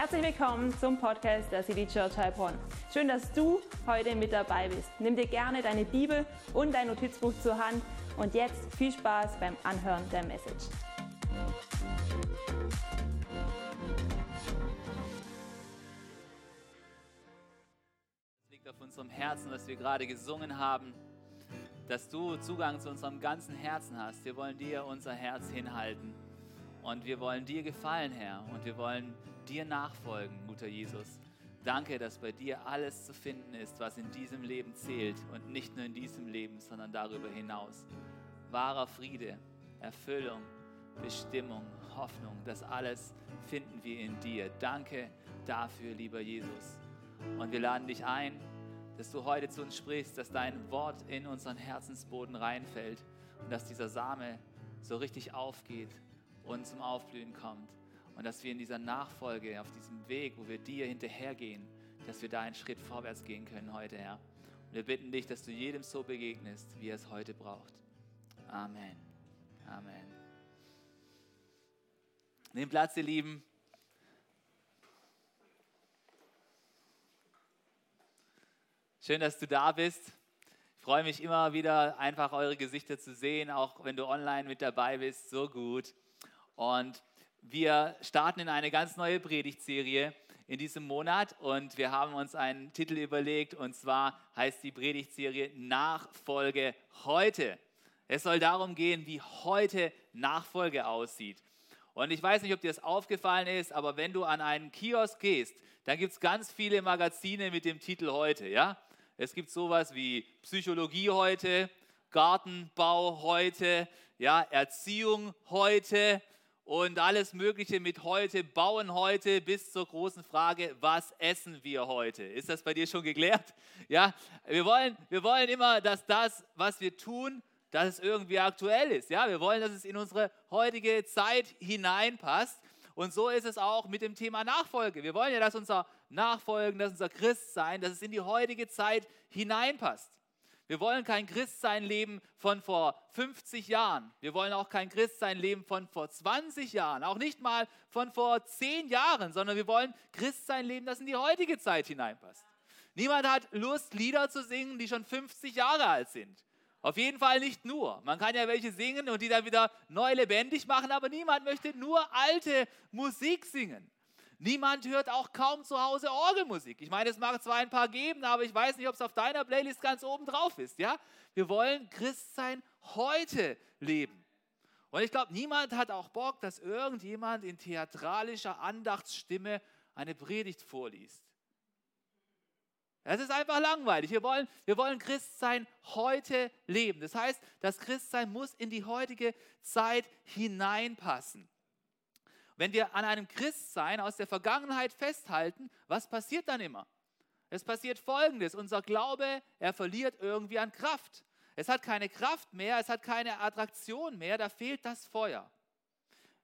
Herzlich willkommen zum Podcast der City Church Heilbronn. Schön, dass du heute mit dabei bist. Nimm dir gerne deine Bibel und dein Notizbuch zur Hand und jetzt viel Spaß beim Anhören der Message. Es liegt auf unserem Herzen, was wir gerade gesungen haben, dass du Zugang zu unserem ganzen Herzen hast. Wir wollen dir unser Herz hinhalten und wir wollen dir gefallen, Herr, und wir wollen dir nachfolgen, guter Jesus. Danke, dass bei dir alles zu finden ist, was in diesem Leben zählt und nicht nur in diesem Leben, sondern darüber hinaus. Wahrer Friede, Erfüllung, Bestimmung, Hoffnung, das alles finden wir in dir. Danke dafür, lieber Jesus. Und wir laden dich ein, dass du heute zu uns sprichst, dass dein Wort in unseren Herzensboden reinfällt und dass dieser Same so richtig aufgeht und zum Aufblühen kommt und dass wir in dieser Nachfolge, auf diesem Weg, wo wir dir hinterhergehen, dass wir da einen Schritt vorwärts gehen können heute, Herr. Und wir bitten dich, dass du jedem so begegnest, wie er es heute braucht. Amen. Amen. Nehmt Platz, ihr Lieben. Schön, dass du da bist. Ich freue mich immer wieder, einfach eure Gesichter zu sehen, auch wenn du online mit dabei bist. So gut. Und wir starten in eine ganz neue Predigtserie in diesem Monat und wir haben uns einen Titel überlegt und zwar heißt die Predigtserie Nachfolge heute. Es soll darum gehen, wie heute Nachfolge aussieht. Und ich weiß nicht, ob dir das aufgefallen ist, aber wenn du an einen Kiosk gehst, dann gibt es ganz viele Magazine mit dem Titel heute. Ja? Es gibt sowas wie Psychologie heute, Gartenbau heute, ja, Erziehung heute, und alles Mögliche mit heute, bauen heute bis zur großen Frage, was essen wir heute? Ist das bei dir schon geklärt? Ja, wir wollen, wir wollen immer, dass das, was wir tun, dass es irgendwie aktuell ist. Ja, wir wollen, dass es in unsere heutige Zeit hineinpasst. Und so ist es auch mit dem Thema Nachfolge. Wir wollen ja, dass unser Nachfolgen, dass unser Christsein, dass es in die heutige Zeit hineinpasst. Wir wollen kein Christsein leben von vor 50 Jahren. Wir wollen auch kein Christsein leben von vor 20 Jahren. Auch nicht mal von vor 10 Jahren, sondern wir wollen Christsein leben, das in die heutige Zeit hineinpasst. Niemand hat Lust, Lieder zu singen, die schon 50 Jahre alt sind. Auf jeden Fall nicht nur. Man kann ja welche singen und die dann wieder neu lebendig machen, aber niemand möchte nur alte Musik singen. Niemand hört auch kaum zu Hause Orgelmusik. Ich meine, es mag zwar ein paar geben, aber ich weiß nicht, ob es auf deiner Playlist ganz oben drauf ist. Ja? Wir wollen Christsein heute leben. Und ich glaube, niemand hat auch Bock, dass irgendjemand in theatralischer Andachtsstimme eine Predigt vorliest. Es ist einfach langweilig. Wir wollen, wir wollen Christsein heute leben. Das heißt, das Christsein muss in die heutige Zeit hineinpassen. Wenn wir an einem Christsein aus der Vergangenheit festhalten, was passiert dann immer? Es passiert Folgendes. Unser Glaube, er verliert irgendwie an Kraft. Es hat keine Kraft mehr, es hat keine Attraktion mehr, da fehlt das Feuer.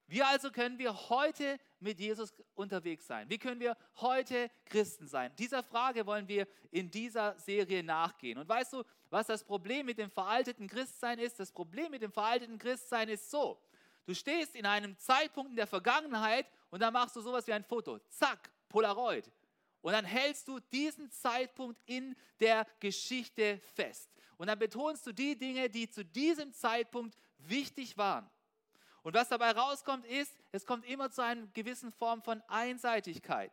Wie also können wir heute mit Jesus unterwegs sein? Wie können wir heute Christen sein? Dieser Frage wollen wir in dieser Serie nachgehen. Und weißt du, was das Problem mit dem veralteten Christsein ist? Das Problem mit dem veralteten Christsein ist so, Du stehst in einem Zeitpunkt in der Vergangenheit und dann machst du sowas wie ein Foto. Zack, Polaroid. Und dann hältst du diesen Zeitpunkt in der Geschichte fest. Und dann betonst du die Dinge, die zu diesem Zeitpunkt wichtig waren. Und was dabei rauskommt, ist, es kommt immer zu einer gewissen Form von Einseitigkeit.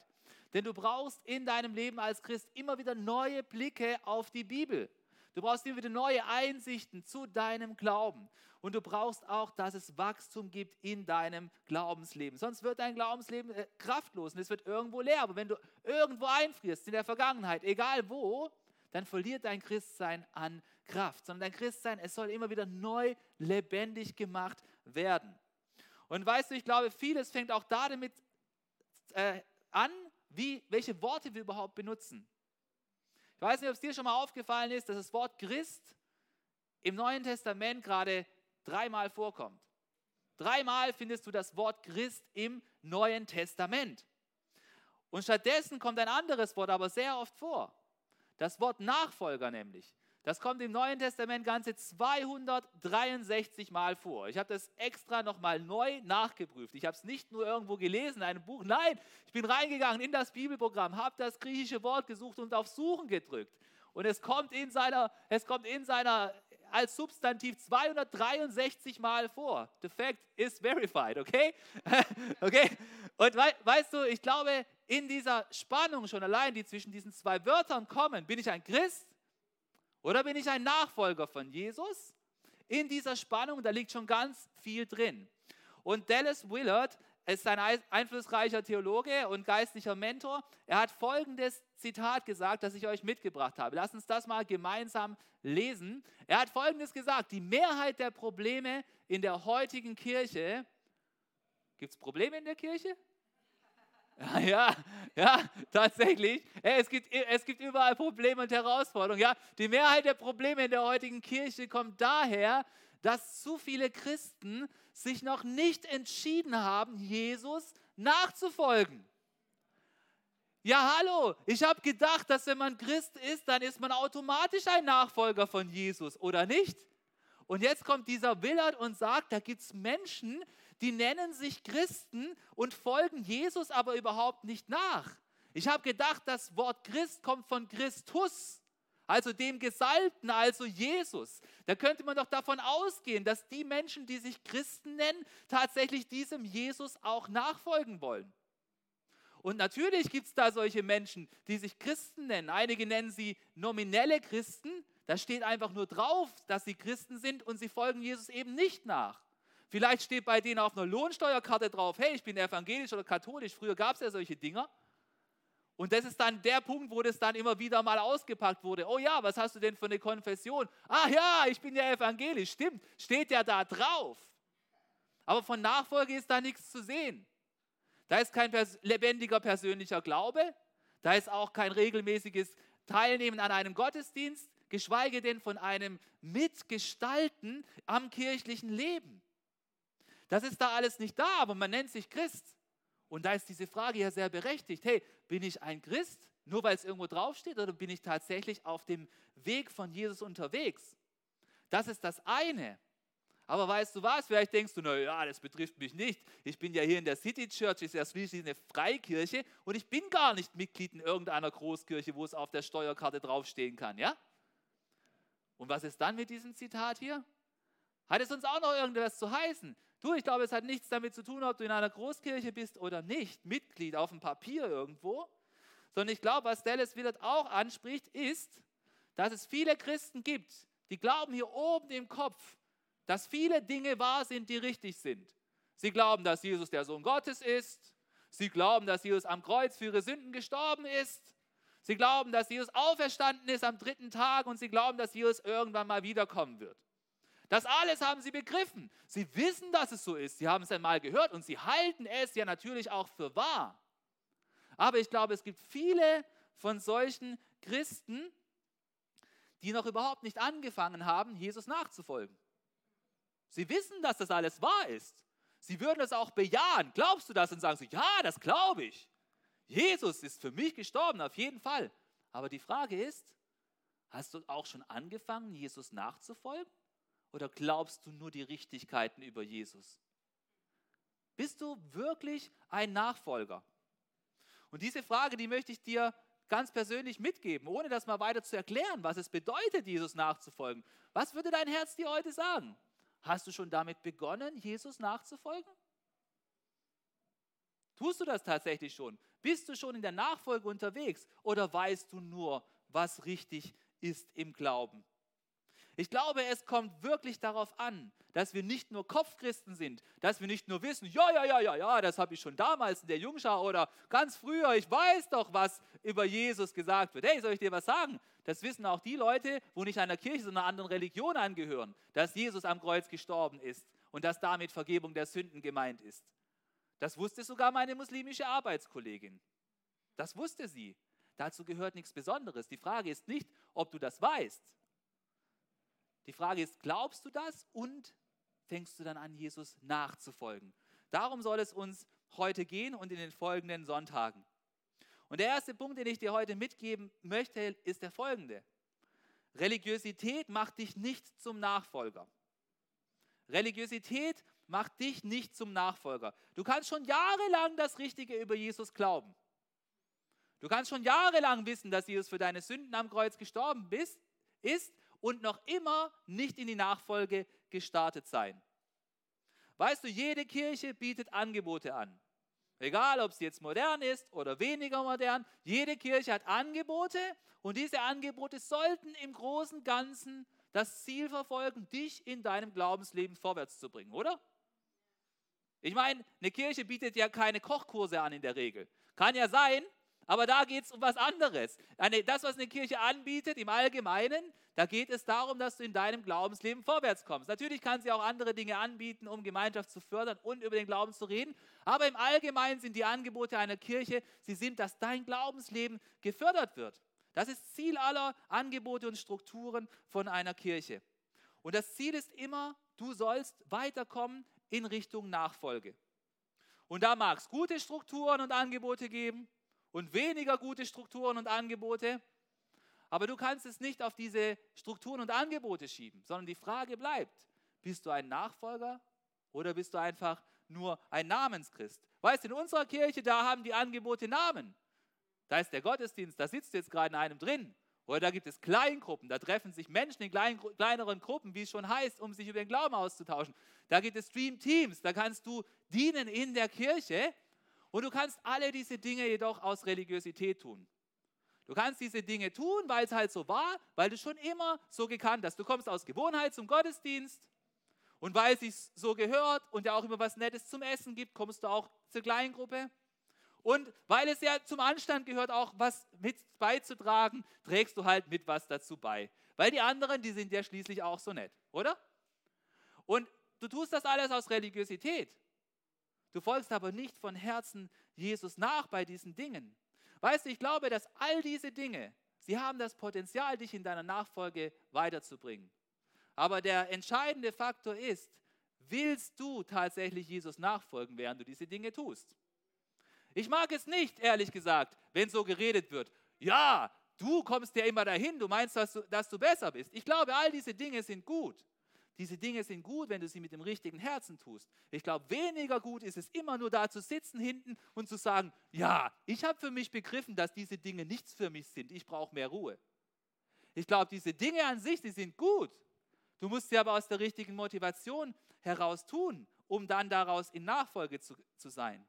Denn du brauchst in deinem Leben als Christ immer wieder neue Blicke auf die Bibel. Du brauchst immer wieder neue Einsichten zu deinem Glauben. Und du brauchst auch, dass es Wachstum gibt in deinem Glaubensleben. Sonst wird dein Glaubensleben äh, kraftlos und es wird irgendwo leer. Aber wenn du irgendwo einfrierst in der Vergangenheit, egal wo, dann verliert dein Christsein an Kraft. Sondern dein Christsein, es soll immer wieder neu lebendig gemacht werden. Und weißt du, ich glaube, vieles fängt auch damit äh, an, wie, welche Worte wir überhaupt benutzen. Ich weiß nicht, ob es dir schon mal aufgefallen ist, dass das Wort Christ im Neuen Testament gerade dreimal vorkommt. Dreimal findest du das Wort Christ im Neuen Testament. Und stattdessen kommt ein anderes Wort aber sehr oft vor. Das Wort Nachfolger nämlich. Das kommt im Neuen Testament ganze 263 Mal vor. Ich habe das extra nochmal neu nachgeprüft. Ich habe es nicht nur irgendwo gelesen in einem Buch. Nein, ich bin reingegangen in das Bibelprogramm, habe das griechische Wort gesucht und auf Suchen gedrückt. Und es kommt in seiner, es kommt in seiner als Substantiv 263 Mal vor. The fact is verified, okay? okay? Und we weißt du, ich glaube, in dieser Spannung schon allein, die zwischen diesen zwei Wörtern kommen, bin ich ein Christ oder bin ich ein Nachfolger von Jesus? In dieser Spannung, da liegt schon ganz viel drin. Und Dallas Willard ist ein einflussreicher Theologe und geistlicher Mentor. Er hat folgendes Zitat gesagt, das ich euch mitgebracht habe. Lass uns das mal gemeinsam lesen. Er hat folgendes gesagt: Die Mehrheit der Probleme in der heutigen Kirche, gibt es Probleme in der Kirche? Ja, ja, tatsächlich. Es gibt, es gibt überall Probleme und Herausforderungen. Ja, die Mehrheit der Probleme in der heutigen Kirche kommt daher, dass zu viele Christen sich noch nicht entschieden haben, Jesus nachzufolgen. Ja, hallo, ich habe gedacht, dass wenn man Christ ist, dann ist man automatisch ein Nachfolger von Jesus, oder nicht? Und jetzt kommt dieser Willard und sagt, da gibt es Menschen, die nennen sich Christen und folgen Jesus aber überhaupt nicht nach. Ich habe gedacht, das Wort Christ kommt von Christus, also dem Gesalbten, also Jesus. Da könnte man doch davon ausgehen, dass die Menschen, die sich Christen nennen, tatsächlich diesem Jesus auch nachfolgen wollen. Und natürlich gibt es da solche Menschen, die sich Christen nennen. Einige nennen sie nominelle Christen. Da steht einfach nur drauf, dass sie Christen sind und sie folgen Jesus eben nicht nach. Vielleicht steht bei denen auf einer Lohnsteuerkarte drauf, hey, ich bin evangelisch oder katholisch. Früher gab es ja solche Dinger. Und das ist dann der Punkt, wo das dann immer wieder mal ausgepackt wurde. Oh ja, was hast du denn für eine Konfession? Ah ja, ich bin ja evangelisch. Stimmt, steht ja da drauf. Aber von Nachfolge ist da nichts zu sehen. Da ist kein pers lebendiger persönlicher Glaube. Da ist auch kein regelmäßiges Teilnehmen an einem Gottesdienst, geschweige denn von einem Mitgestalten am kirchlichen Leben. Das ist da alles nicht da, aber man nennt sich Christ. Und da ist diese Frage ja sehr berechtigt. Hey, bin ich ein Christ, nur weil es irgendwo draufsteht, oder bin ich tatsächlich auf dem Weg von Jesus unterwegs? Das ist das eine. Aber weißt du was? Vielleicht denkst du, naja, das betrifft mich nicht. Ich bin ja hier in der City Church, ist ja schließlich eine Freikirche und ich bin gar nicht Mitglied in irgendeiner Großkirche, wo es auf der Steuerkarte draufstehen kann, ja? Und was ist dann mit diesem Zitat hier? Hat es uns auch noch irgendwas zu heißen? Du, ich glaube, es hat nichts damit zu tun, ob du in einer Großkirche bist oder nicht, Mitglied auf dem Papier irgendwo, sondern ich glaube, was Dallas Willard auch anspricht, ist, dass es viele Christen gibt, die glauben hier oben im Kopf, dass viele Dinge wahr sind, die richtig sind. Sie glauben, dass Jesus der Sohn Gottes ist. Sie glauben, dass Jesus am Kreuz für ihre Sünden gestorben ist. Sie glauben, dass Jesus auferstanden ist am dritten Tag und sie glauben, dass Jesus irgendwann mal wiederkommen wird. Das alles haben sie begriffen. Sie wissen, dass es so ist. Sie haben es einmal gehört und sie halten es ja natürlich auch für wahr. Aber ich glaube, es gibt viele von solchen Christen, die noch überhaupt nicht angefangen haben, Jesus nachzufolgen. Sie wissen, dass das alles wahr ist. Sie würden es auch bejahen. Glaubst du das? Und sagen sie, ja, das glaube ich. Jesus ist für mich gestorben, auf jeden Fall. Aber die Frage ist, hast du auch schon angefangen, Jesus nachzufolgen? Oder glaubst du nur die Richtigkeiten über Jesus? Bist du wirklich ein Nachfolger? Und diese Frage, die möchte ich dir ganz persönlich mitgeben, ohne das mal weiter zu erklären, was es bedeutet, Jesus nachzufolgen. Was würde dein Herz dir heute sagen? Hast du schon damit begonnen, Jesus nachzufolgen? Tust du das tatsächlich schon? Bist du schon in der Nachfolge unterwegs oder weißt du nur, was richtig ist im Glauben? Ich glaube, es kommt wirklich darauf an, dass wir nicht nur Kopfchristen sind, dass wir nicht nur wissen, ja, ja, ja, ja, ja, das habe ich schon damals in der Jungschau oder ganz früher, ich weiß doch, was über Jesus gesagt wird. Hey, soll ich dir was sagen? Das wissen auch die Leute, wo nicht einer Kirche, sondern einer anderen Religion angehören, dass Jesus am Kreuz gestorben ist und dass damit Vergebung der Sünden gemeint ist. Das wusste sogar meine muslimische Arbeitskollegin. Das wusste sie. Dazu gehört nichts Besonderes. Die Frage ist nicht, ob du das weißt, die Frage ist, glaubst du das und fängst du dann an, Jesus nachzufolgen? Darum soll es uns heute gehen und in den folgenden Sonntagen. Und der erste Punkt, den ich dir heute mitgeben möchte, ist der folgende. Religiosität macht dich nicht zum Nachfolger. Religiosität macht dich nicht zum Nachfolger. Du kannst schon jahrelang das Richtige über Jesus glauben. Du kannst schon jahrelang wissen, dass Jesus für deine Sünden am Kreuz gestorben ist und noch immer nicht in die Nachfolge gestartet sein. Weißt du, jede Kirche bietet Angebote an. Egal, ob sie jetzt modern ist oder weniger modern, jede Kirche hat Angebote und diese Angebote sollten im großen Ganzen das Ziel verfolgen, dich in deinem Glaubensleben vorwärts zu bringen, oder? Ich meine, eine Kirche bietet ja keine Kochkurse an in der Regel. Kann ja sein, aber da geht es um was anderes. Das, was eine Kirche anbietet im Allgemeinen, da geht es darum, dass du in deinem Glaubensleben vorwärts kommst. Natürlich kann sie auch andere Dinge anbieten, um Gemeinschaft zu fördern und über den Glauben zu reden. Aber im Allgemeinen sind die Angebote einer Kirche, sie sind, dass dein Glaubensleben gefördert wird. Das ist Ziel aller Angebote und Strukturen von einer Kirche. Und das Ziel ist immer, du sollst weiterkommen in Richtung Nachfolge. Und da mag es gute Strukturen und Angebote geben und weniger gute Strukturen und Angebote. Aber du kannst es nicht auf diese Strukturen und Angebote schieben, sondern die Frage bleibt, bist du ein Nachfolger oder bist du einfach nur ein Namenschrist? Weißt du, in unserer Kirche, da haben die Angebote Namen. Da ist der Gottesdienst, da sitzt jetzt gerade in einem drin. Oder da gibt es Kleingruppen, da treffen sich Menschen in klein, kleineren Gruppen, wie es schon heißt, um sich über den Glauben auszutauschen. Da gibt es Stream Teams, da kannst du dienen in der Kirche und du kannst alle diese Dinge jedoch aus Religiosität tun. Du kannst diese Dinge tun, weil es halt so war, weil du schon immer so gekannt hast. Du kommst aus Gewohnheit zum Gottesdienst und weil es sich so gehört und ja auch immer was Nettes zum Essen gibt, kommst du auch zur Kleingruppe. Und weil es ja zum Anstand gehört, auch was mit beizutragen, trägst du halt mit was dazu bei. Weil die anderen, die sind ja schließlich auch so nett, oder? Und du tust das alles aus Religiosität. Du folgst aber nicht von Herzen Jesus nach bei diesen Dingen. Weißt du, ich glaube, dass all diese Dinge, sie haben das Potenzial, dich in deiner Nachfolge weiterzubringen. Aber der entscheidende Faktor ist, willst du tatsächlich Jesus nachfolgen, während du diese Dinge tust? Ich mag es nicht, ehrlich gesagt, wenn so geredet wird. Ja, du kommst ja immer dahin, du meinst, dass du, dass du besser bist. Ich glaube, all diese Dinge sind gut. Diese Dinge sind gut, wenn du sie mit dem richtigen Herzen tust. Ich glaube, weniger gut ist es immer nur da zu sitzen hinten und zu sagen, ja, ich habe für mich begriffen, dass diese Dinge nichts für mich sind. Ich brauche mehr Ruhe. Ich glaube, diese Dinge an sich, die sind gut. Du musst sie aber aus der richtigen Motivation heraus tun, um dann daraus in Nachfolge zu, zu sein.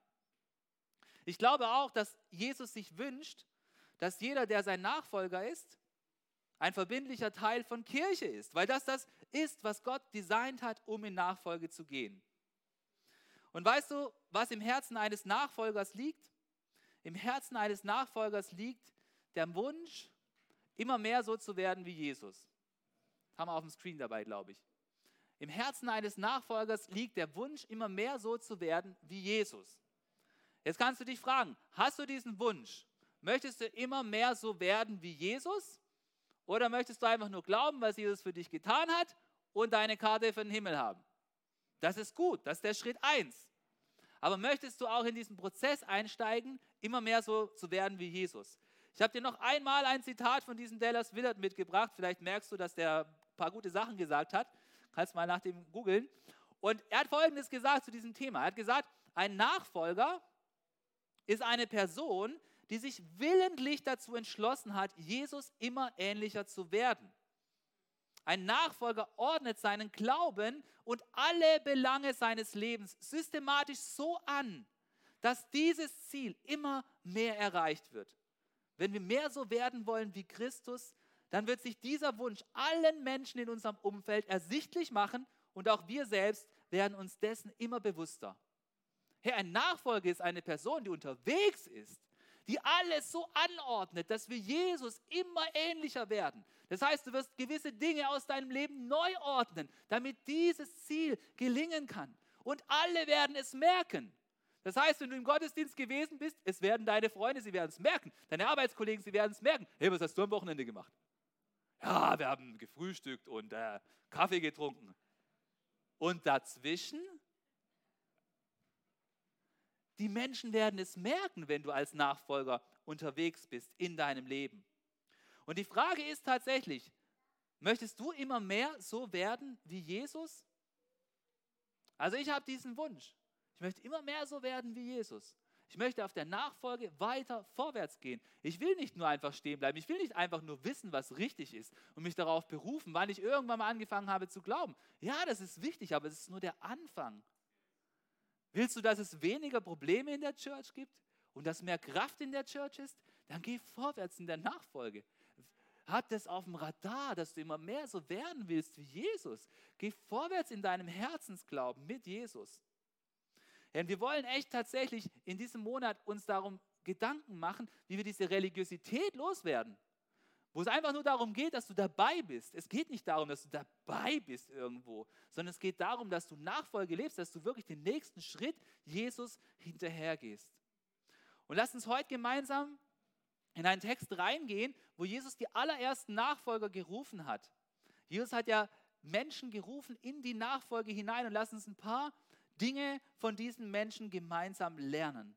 Ich glaube auch, dass Jesus sich wünscht, dass jeder, der sein Nachfolger ist, ein verbindlicher Teil von Kirche ist, weil das das ist, was Gott designt hat, um in Nachfolge zu gehen. Und weißt du, was im Herzen eines Nachfolgers liegt? Im Herzen eines Nachfolgers liegt der Wunsch, immer mehr so zu werden wie Jesus. Haben wir auf dem Screen dabei, glaube ich. Im Herzen eines Nachfolgers liegt der Wunsch, immer mehr so zu werden wie Jesus. Jetzt kannst du dich fragen, hast du diesen Wunsch? Möchtest du immer mehr so werden wie Jesus? Oder möchtest du einfach nur glauben, was Jesus für dich getan hat und deine Karte für den Himmel haben? Das ist gut, das ist der Schritt 1. Aber möchtest du auch in diesen Prozess einsteigen, immer mehr so zu werden wie Jesus? Ich habe dir noch einmal ein Zitat von diesem Dallas Willard mitgebracht. Vielleicht merkst du, dass der ein paar gute Sachen gesagt hat. Kannst mal nach dem googeln. Und er hat Folgendes gesagt zu diesem Thema. Er hat gesagt, ein Nachfolger ist eine Person, die sich willentlich dazu entschlossen hat, Jesus immer ähnlicher zu werden. Ein Nachfolger ordnet seinen Glauben und alle Belange seines Lebens systematisch so an, dass dieses Ziel immer mehr erreicht wird. Wenn wir mehr so werden wollen wie Christus, dann wird sich dieser Wunsch allen Menschen in unserem Umfeld ersichtlich machen und auch wir selbst werden uns dessen immer bewusster. Hey, ein Nachfolger ist eine Person, die unterwegs ist, die alles so anordnet, dass wir Jesus immer ähnlicher werden. Das heißt, du wirst gewisse Dinge aus deinem Leben neu ordnen, damit dieses Ziel gelingen kann. Und alle werden es merken. Das heißt, wenn du im Gottesdienst gewesen bist, es werden deine Freunde, sie werden es merken. Deine Arbeitskollegen, sie werden es merken. Hey, was hast du am Wochenende gemacht? Ja, wir haben gefrühstückt und äh, Kaffee getrunken. Und dazwischen die Menschen werden es merken, wenn du als Nachfolger unterwegs bist in deinem Leben. Und die Frage ist tatsächlich, Möchtest du immer mehr so werden wie Jesus? Also ich habe diesen Wunsch. Ich möchte immer mehr so werden wie Jesus. Ich möchte auf der Nachfolge weiter vorwärts gehen. Ich will nicht nur einfach stehen bleiben. Ich will nicht einfach nur wissen, was richtig ist und mich darauf berufen, weil ich irgendwann mal angefangen habe zu glauben. Ja, das ist wichtig, aber es ist nur der Anfang. Willst du, dass es weniger Probleme in der Church gibt und dass mehr Kraft in der Church ist? Dann geh vorwärts in der Nachfolge. Hat das auf dem Radar, dass du immer mehr so werden willst wie Jesus. Geh vorwärts in deinem Herzensglauben mit Jesus. Denn wir wollen echt tatsächlich in diesem Monat uns darum Gedanken machen, wie wir diese Religiosität loswerden. Wo es einfach nur darum geht, dass du dabei bist. Es geht nicht darum, dass du dabei bist irgendwo, sondern es geht darum, dass du Nachfolge lebst, dass du wirklich den nächsten Schritt Jesus hinterhergehst. Und lass uns heute gemeinsam in einen Text reingehen, wo Jesus die allerersten Nachfolger gerufen hat. Jesus hat ja Menschen gerufen in die Nachfolge hinein und lass uns ein paar Dinge von diesen Menschen gemeinsam lernen.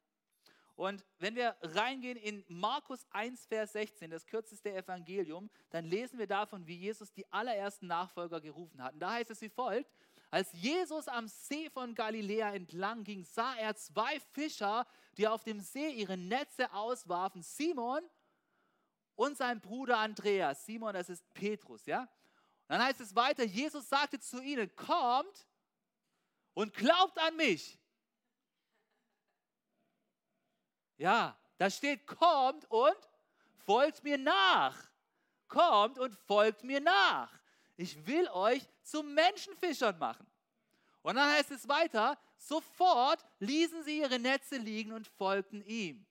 Und wenn wir reingehen in Markus 1, Vers 16, das kürzeste Evangelium, dann lesen wir davon, wie Jesus die allerersten Nachfolger gerufen hat. Und da heißt es wie folgt, als Jesus am See von Galiläa entlang ging, sah er zwei Fischer, die auf dem See ihre Netze auswarfen, Simon und sein Bruder Andreas. Simon, das ist Petrus, ja? Und dann heißt es weiter, Jesus sagte zu ihnen, kommt und glaubt an mich. Ja, da steht, kommt und folgt mir nach. Kommt und folgt mir nach. Ich will euch zu Menschenfischern machen. Und dann heißt es weiter, sofort ließen sie ihre Netze liegen und folgten ihm.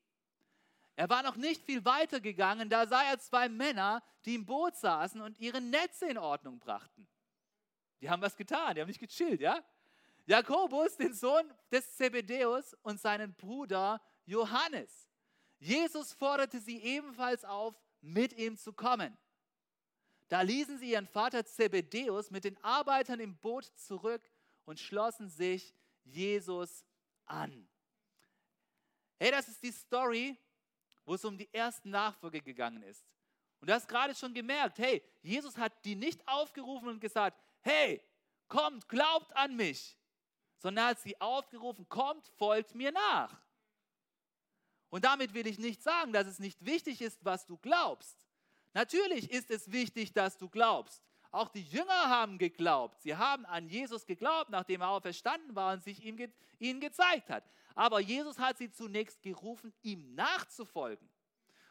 Er war noch nicht viel weiter gegangen, da sah er zwei Männer, die im Boot saßen und ihre Netze in Ordnung brachten. Die haben was getan, die haben nicht gechillt, ja? Jakobus, den Sohn des Zebedäus und seinen Bruder Johannes. Jesus forderte sie ebenfalls auf, mit ihm zu kommen. Da ließen sie ihren Vater Zebedäus mit den Arbeitern im Boot zurück und schlossen sich Jesus an. Hey, das ist die Story, wo es um die ersten Nachfolge gegangen ist. Und du hast gerade schon gemerkt, hey, Jesus hat die nicht aufgerufen und gesagt, hey, kommt, glaubt an mich, sondern er hat sie aufgerufen, kommt, folgt mir nach. Und damit will ich nicht sagen, dass es nicht wichtig ist, was du glaubst. Natürlich ist es wichtig, dass du glaubst. Auch die Jünger haben geglaubt. Sie haben an Jesus geglaubt, nachdem er auferstanden war und sich ihm, ihnen gezeigt hat. Aber Jesus hat sie zunächst gerufen, ihm nachzufolgen.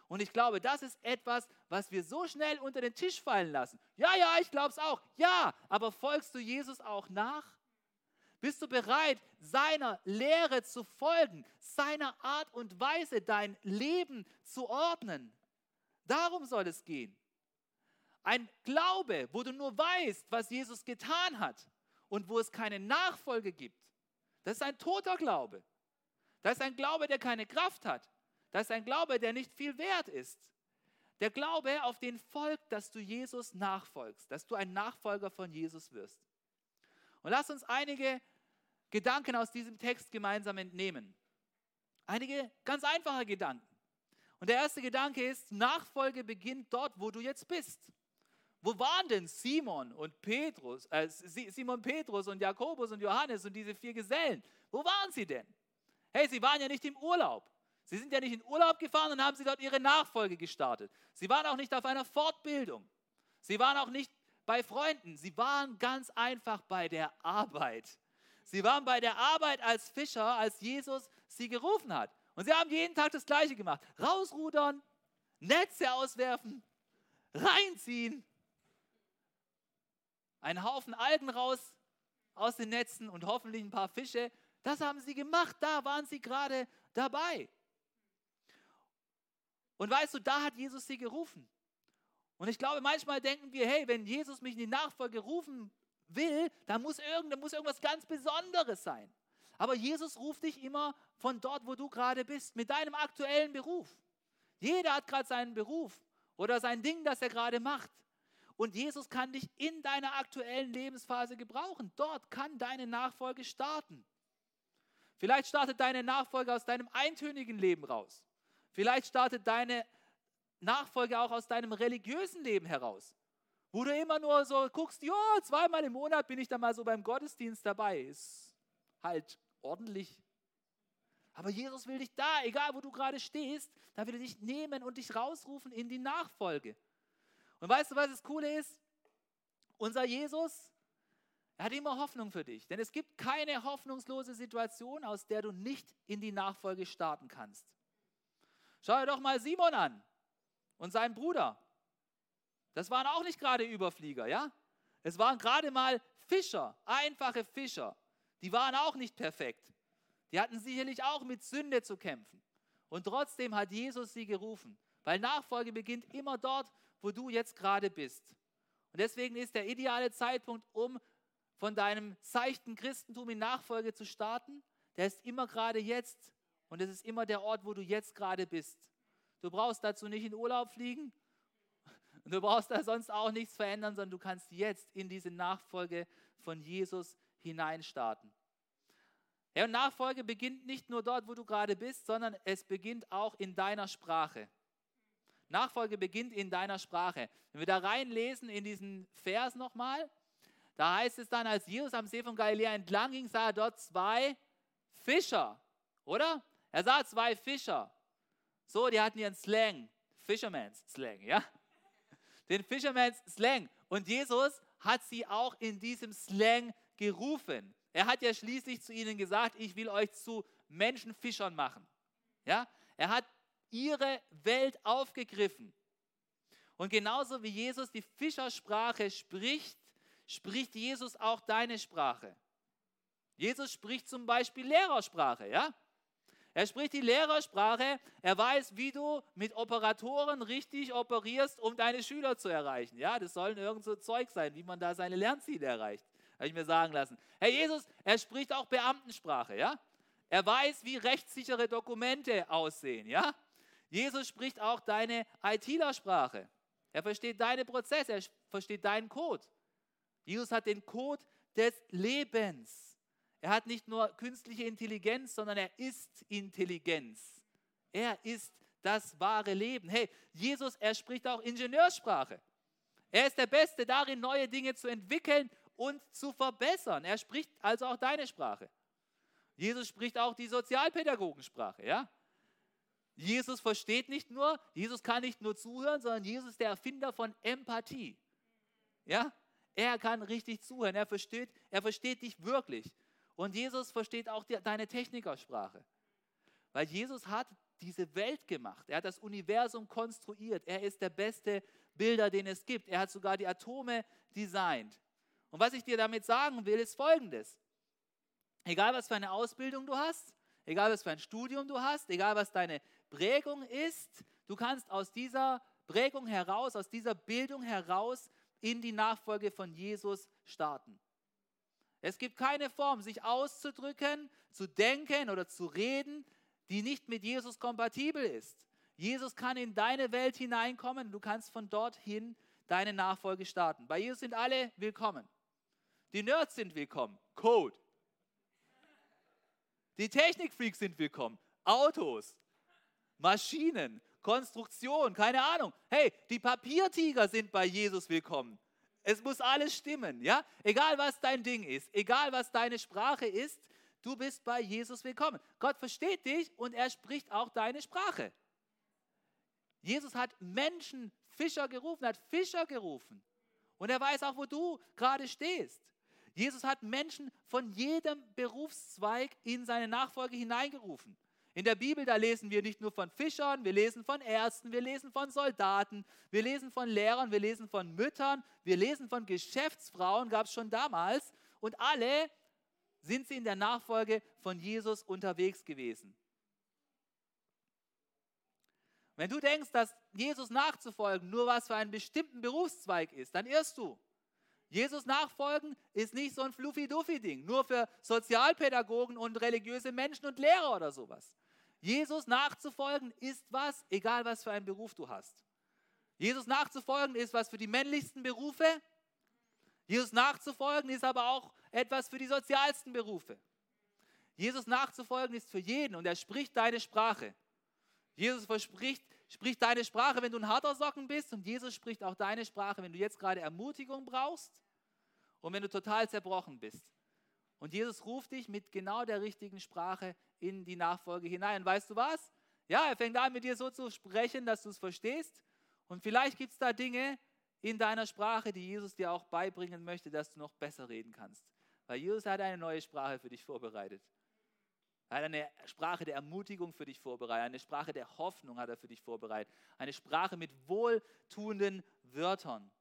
Und ich glaube, das ist etwas, was wir so schnell unter den Tisch fallen lassen. Ja, ja, ich glaube es auch. Ja, aber folgst du Jesus auch nach? Bist du bereit, seiner Lehre zu folgen, seiner Art und Weise dein Leben zu ordnen? Darum soll es gehen. Ein Glaube, wo du nur weißt, was Jesus getan hat und wo es keine Nachfolge gibt, das ist ein toter Glaube. Das ist ein Glaube, der keine Kraft hat. Das ist ein Glaube, der nicht viel wert ist. Der Glaube, auf den folgt, dass du Jesus nachfolgst, dass du ein Nachfolger von Jesus wirst. Und lass uns einige Gedanken aus diesem Text gemeinsam entnehmen. Einige ganz einfache Gedanken. Und der erste Gedanke ist, Nachfolge beginnt dort, wo du jetzt bist. Wo waren denn Simon und Petrus, äh, Simon Petrus und Jakobus und Johannes und diese vier Gesellen? Wo waren sie denn? Hey, sie waren ja nicht im Urlaub. Sie sind ja nicht in Urlaub gefahren und haben sie dort ihre Nachfolge gestartet. Sie waren auch nicht auf einer Fortbildung. Sie waren auch nicht bei Freunden. Sie waren ganz einfach bei der Arbeit. Sie waren bei der Arbeit als Fischer, als Jesus sie gerufen hat. Und sie haben jeden Tag das Gleiche gemacht. Rausrudern, Netze auswerfen, reinziehen, einen Haufen Algen raus aus den Netzen und hoffentlich ein paar Fische. Das haben sie gemacht, da waren sie gerade dabei. Und weißt du, da hat Jesus sie gerufen. Und ich glaube, manchmal denken wir, hey, wenn Jesus mich in die Nachfolge rufen will, dann muss, irgend, dann muss irgendwas ganz Besonderes sein. Aber Jesus ruft dich immer von dort, wo du gerade bist, mit deinem aktuellen Beruf. Jeder hat gerade seinen Beruf oder sein Ding, das er gerade macht. Und Jesus kann dich in deiner aktuellen Lebensphase gebrauchen. Dort kann deine Nachfolge starten. Vielleicht startet deine Nachfolge aus deinem eintönigen Leben raus. Vielleicht startet deine Nachfolge auch aus deinem religiösen Leben heraus wo du immer nur so guckst, ja, zweimal im Monat bin ich da mal so beim Gottesdienst dabei. Ist halt ordentlich. Aber Jesus will dich da, egal wo du gerade stehst, da will er dich nehmen und dich rausrufen in die Nachfolge. Und weißt du, was das Coole ist? Unser Jesus, er hat immer Hoffnung für dich. Denn es gibt keine hoffnungslose Situation, aus der du nicht in die Nachfolge starten kannst. Schau dir doch mal Simon an und seinen Bruder. Das waren auch nicht gerade Überflieger, ja? Es waren gerade mal Fischer, einfache Fischer. Die waren auch nicht perfekt. Die hatten sicherlich auch mit Sünde zu kämpfen. Und trotzdem hat Jesus sie gerufen, weil Nachfolge beginnt immer dort, wo du jetzt gerade bist. Und deswegen ist der ideale Zeitpunkt, um von deinem seichten Christentum in Nachfolge zu starten, der ist immer gerade jetzt. Und es ist immer der Ort, wo du jetzt gerade bist. Du brauchst dazu nicht in Urlaub fliegen, und du brauchst da sonst auch nichts verändern, sondern du kannst jetzt in diese Nachfolge von Jesus hineinstarten. Ja, und Nachfolge beginnt nicht nur dort, wo du gerade bist, sondern es beginnt auch in deiner Sprache. Nachfolge beginnt in deiner Sprache. Wenn wir da reinlesen in diesen Vers nochmal, da heißt es dann, als Jesus am See von Galiläa entlang ging, sah er dort zwei Fischer, oder? Er sah zwei Fischer. So, die hatten ihren Slang, Fisherman's Slang, ja? Den Fisherman's Slang. Und Jesus hat sie auch in diesem Slang gerufen. Er hat ja schließlich zu ihnen gesagt, ich will euch zu Menschenfischern machen. Ja? Er hat ihre Welt aufgegriffen. Und genauso wie Jesus die Fischersprache spricht, spricht Jesus auch deine Sprache. Jesus spricht zum Beispiel Lehrersprache, ja? Er spricht die Lehrersprache. Er weiß, wie du mit Operatoren richtig operierst, um deine Schüler zu erreichen. Ja, das sollen irgend so Zeug sein, wie man da seine Lernziele erreicht. Habe ich mir sagen lassen. Herr Jesus, er spricht auch Beamtensprache. Ja, er weiß, wie rechtssichere Dokumente aussehen. Ja, Jesus spricht auch deine ITler-Sprache. Er versteht deine Prozesse. Er versteht deinen Code. Jesus hat den Code des Lebens. Er hat nicht nur künstliche Intelligenz, sondern er ist Intelligenz. Er ist das wahre Leben. Hey, Jesus, er spricht auch Ingenieurssprache. Er ist der Beste darin, neue Dinge zu entwickeln und zu verbessern. Er spricht also auch deine Sprache. Jesus spricht auch die Sozialpädagogensprache, ja? Jesus versteht nicht nur, Jesus kann nicht nur zuhören, sondern Jesus ist der Erfinder von Empathie. Ja? Er kann richtig zuhören, er versteht, er versteht dich wirklich. Und Jesus versteht auch die, deine Technikersprache. Weil Jesus hat diese Welt gemacht. Er hat das Universum konstruiert. Er ist der beste Bilder, den es gibt. Er hat sogar die Atome designt. Und was ich dir damit sagen will, ist folgendes. Egal was für eine Ausbildung du hast, egal was für ein Studium du hast, egal was deine Prägung ist, du kannst aus dieser Prägung heraus, aus dieser Bildung heraus in die Nachfolge von Jesus starten. Es gibt keine Form, sich auszudrücken, zu denken oder zu reden, die nicht mit Jesus kompatibel ist. Jesus kann in deine Welt hineinkommen, du kannst von dorthin deine Nachfolge starten. Bei Jesus sind alle willkommen. Die Nerds sind willkommen. Code. Die Technikfreaks sind willkommen. Autos, Maschinen, Konstruktion, keine Ahnung. Hey, die Papiertiger sind bei Jesus willkommen. Es muss alles stimmen, ja? Egal was dein Ding ist, egal was deine Sprache ist, du bist bei Jesus willkommen. Gott versteht dich und er spricht auch deine Sprache. Jesus hat Menschen, Fischer gerufen, hat Fischer gerufen. Und er weiß auch, wo du gerade stehst. Jesus hat Menschen von jedem Berufszweig in seine Nachfolge hineingerufen. In der Bibel, da lesen wir nicht nur von Fischern, wir lesen von Ärzten, wir lesen von Soldaten, wir lesen von Lehrern, wir lesen von Müttern, wir lesen von Geschäftsfrauen, gab es schon damals. Und alle sind sie in der Nachfolge von Jesus unterwegs gewesen. Wenn du denkst, dass Jesus nachzufolgen nur was für einen bestimmten Berufszweig ist, dann irrst du. Jesus nachfolgen ist nicht so ein fluffy-duffy-Ding, nur für Sozialpädagogen und religiöse Menschen und Lehrer oder sowas. Jesus nachzufolgen ist was, egal was für einen Beruf du hast. Jesus nachzufolgen ist was für die männlichsten Berufe. Jesus nachzufolgen ist aber auch etwas für die sozialsten Berufe. Jesus nachzufolgen ist für jeden und er spricht deine Sprache. Jesus verspricht, spricht deine Sprache, wenn du ein harter Socken bist und Jesus spricht auch deine Sprache, wenn du jetzt gerade Ermutigung brauchst und wenn du total zerbrochen bist. Und Jesus ruft dich mit genau der richtigen Sprache in die Nachfolge hinein. Weißt du was? Ja, er fängt an mit dir so zu sprechen, dass du es verstehst. Und vielleicht gibt es da Dinge in deiner Sprache, die Jesus dir auch beibringen möchte, dass du noch besser reden kannst. Weil Jesus hat eine neue Sprache für dich vorbereitet. Er hat eine Sprache der Ermutigung für dich vorbereitet, eine Sprache der Hoffnung hat er für dich vorbereitet, eine Sprache mit wohltuenden Wörtern.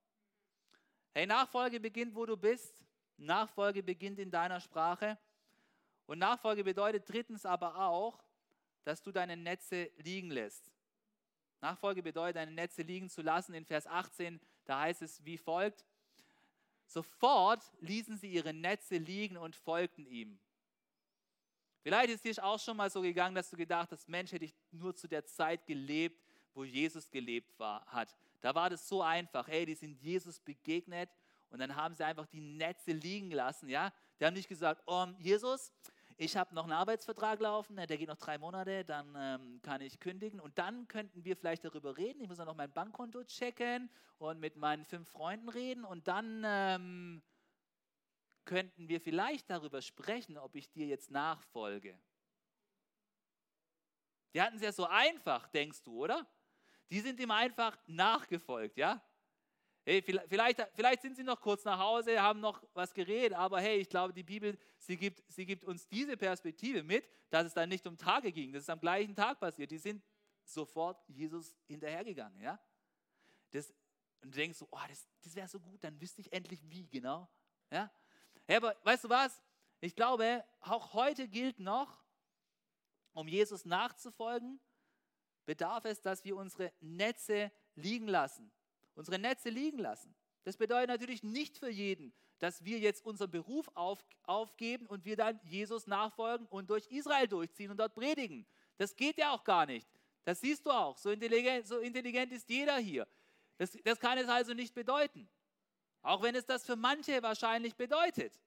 Hey, Nachfolge beginnt, wo du bist. Nachfolge beginnt in deiner Sprache. Und Nachfolge bedeutet drittens aber auch, dass du deine Netze liegen lässt. Nachfolge bedeutet, deine Netze liegen zu lassen. In Vers 18, da heißt es wie folgt. Sofort ließen sie ihre Netze liegen und folgten ihm. Vielleicht ist dir auch schon mal so gegangen, dass du gedacht hast, Mensch, hätte ich nur zu der Zeit gelebt, wo Jesus gelebt war, hat. Da war das so einfach. Hey, die sind Jesus begegnet und dann haben sie einfach die Netze liegen lassen. Ja? Die haben nicht gesagt, oh, Jesus, ich habe noch einen Arbeitsvertrag laufen, der geht noch drei Monate, dann ähm, kann ich kündigen und dann könnten wir vielleicht darüber reden. Ich muss noch mein Bankkonto checken und mit meinen fünf Freunden reden und dann ähm, könnten wir vielleicht darüber sprechen, ob ich dir jetzt nachfolge. Die hatten es ja so einfach, denkst du, oder? Die sind ihm einfach nachgefolgt, ja? Hey, vielleicht, vielleicht sind sie noch kurz nach Hause, haben noch was geredet, aber hey, ich glaube, die Bibel, sie gibt, sie gibt uns diese Perspektive mit, dass es dann nicht um Tage ging, das ist am gleichen Tag passiert. Die sind sofort Jesus hinterhergegangen, ja? Das, und du denkst so, oh, das, das wäre so gut, dann wüsste ich endlich wie, genau, ja? Hey, aber weißt du was? Ich glaube, auch heute gilt noch, um Jesus nachzufolgen, bedarf es, dass wir unsere Netze liegen lassen unsere Netze liegen lassen. Das bedeutet natürlich nicht für jeden, dass wir jetzt unseren Beruf auf, aufgeben und wir dann Jesus nachfolgen und durch Israel durchziehen und dort predigen. Das geht ja auch gar nicht. Das siehst du auch. So intelligent, so intelligent ist jeder hier. Das, das kann es also nicht bedeuten. Auch wenn es das für manche wahrscheinlich bedeutet.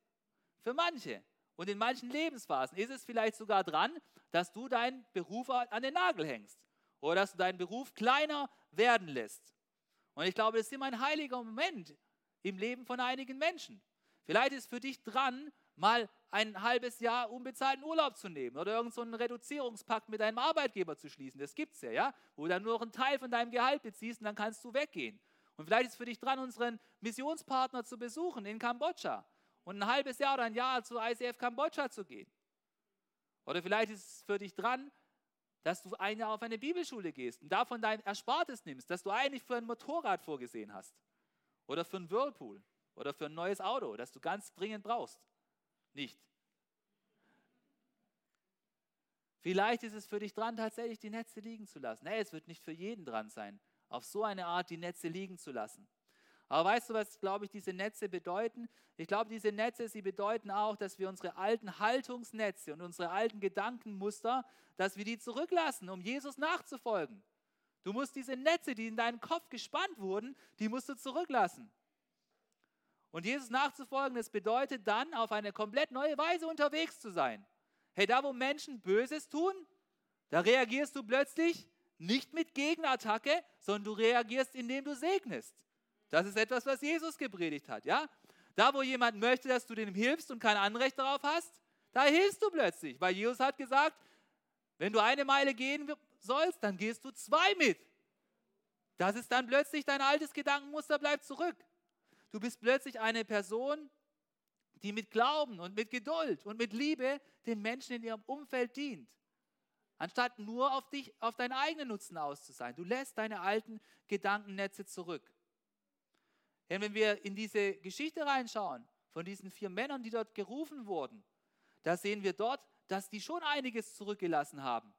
Für manche. Und in manchen Lebensphasen ist es vielleicht sogar dran, dass du deinen Beruf an den Nagel hängst. Oder dass du deinen Beruf kleiner werden lässt. Und ich glaube, das ist immer ein heiliger Moment im Leben von einigen Menschen. Vielleicht ist für dich dran, mal ein halbes Jahr unbezahlten Urlaub zu nehmen oder irgendeinen so Reduzierungspakt mit deinem Arbeitgeber zu schließen. Das gibt es ja, ja, wo du dann nur noch einen Teil von deinem Gehalt beziehst und dann kannst du weggehen. Und vielleicht ist für dich dran, unseren Missionspartner zu besuchen in Kambodscha und ein halbes Jahr oder ein Jahr zu ICF Kambodscha zu gehen. Oder vielleicht ist es für dich dran, dass du ein Jahr auf eine Bibelschule gehst und davon dein Erspartes nimmst, dass du eigentlich für ein Motorrad vorgesehen hast oder für ein Whirlpool oder für ein neues Auto, das du ganz dringend brauchst. Nicht. Vielleicht ist es für dich dran, tatsächlich die Netze liegen zu lassen. Hey, es wird nicht für jeden dran sein, auf so eine Art die Netze liegen zu lassen. Aber weißt du, was, glaube ich, diese Netze bedeuten? Ich glaube, diese Netze, sie bedeuten auch, dass wir unsere alten Haltungsnetze und unsere alten Gedankenmuster, dass wir die zurücklassen, um Jesus nachzufolgen. Du musst diese Netze, die in deinen Kopf gespannt wurden, die musst du zurücklassen. Und Jesus nachzufolgen, das bedeutet dann, auf eine komplett neue Weise unterwegs zu sein. Hey, da wo Menschen Böses tun, da reagierst du plötzlich nicht mit Gegenattacke, sondern du reagierst, indem du segnest. Das ist etwas, was Jesus gepredigt hat, ja? Da, wo jemand möchte, dass du dem hilfst und kein Anrecht darauf hast, da hilfst du plötzlich, weil Jesus hat gesagt, wenn du eine Meile gehen sollst, dann gehst du zwei mit. Das ist dann plötzlich dein altes Gedankenmuster bleibt zurück. Du bist plötzlich eine Person, die mit Glauben und mit Geduld und mit Liebe den Menschen in ihrem Umfeld dient. Anstatt nur auf dich, auf deinen eigenen Nutzen aus. Du lässt deine alten Gedankennetze zurück. Denn wenn wir in diese Geschichte reinschauen, von diesen vier Männern, die dort gerufen wurden, da sehen wir dort, dass die schon einiges zurückgelassen haben.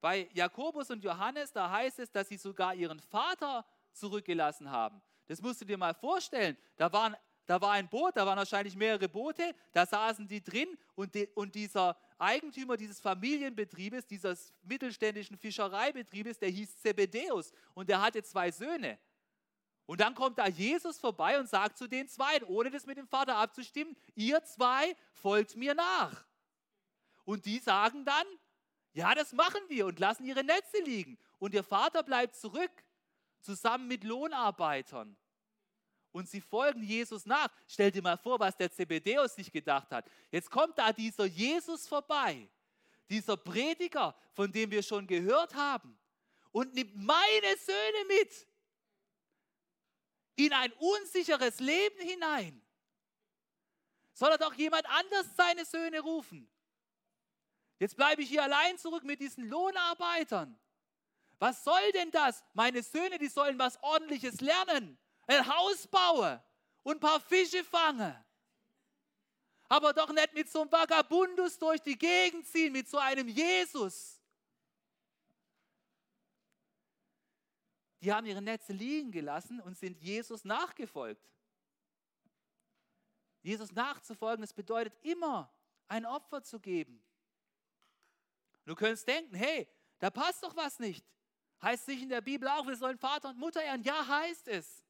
Bei Jakobus und Johannes, da heißt es, dass sie sogar ihren Vater zurückgelassen haben. Das musst du dir mal vorstellen. Da, waren, da war ein Boot, da waren wahrscheinlich mehrere Boote, da saßen die drin und, de, und dieser Eigentümer dieses Familienbetriebes, dieses mittelständischen Fischereibetriebes, der hieß Zebedäus und der hatte zwei Söhne. Und dann kommt da Jesus vorbei und sagt zu den zwei, ohne das mit dem Vater abzustimmen, ihr zwei folgt mir nach. Und die sagen dann, ja, das machen wir und lassen ihre Netze liegen. und ihr Vater bleibt zurück, zusammen mit Lohnarbeitern. Und sie folgen Jesus nach. Stell dir mal vor, was der Zebedeus sich gedacht hat. Jetzt kommt da dieser Jesus vorbei, dieser Prediger, von dem wir schon gehört haben, und nimmt meine Söhne mit in ein unsicheres Leben hinein. Soll er doch jemand anders seine Söhne rufen? Jetzt bleibe ich hier allein zurück mit diesen Lohnarbeitern. Was soll denn das? Meine Söhne, die sollen was Ordentliches lernen. Ein Haus bauen und ein paar Fische fangen. Aber doch nicht mit so einem Vagabundus durch die Gegend ziehen, mit so einem Jesus. Die haben ihre Netze liegen gelassen und sind Jesus nachgefolgt. Jesus nachzufolgen, das bedeutet immer ein Opfer zu geben. Du könntest denken, hey, da passt doch was nicht. Heißt nicht in der Bibel auch, wir sollen Vater und Mutter ehren? Ja, heißt es.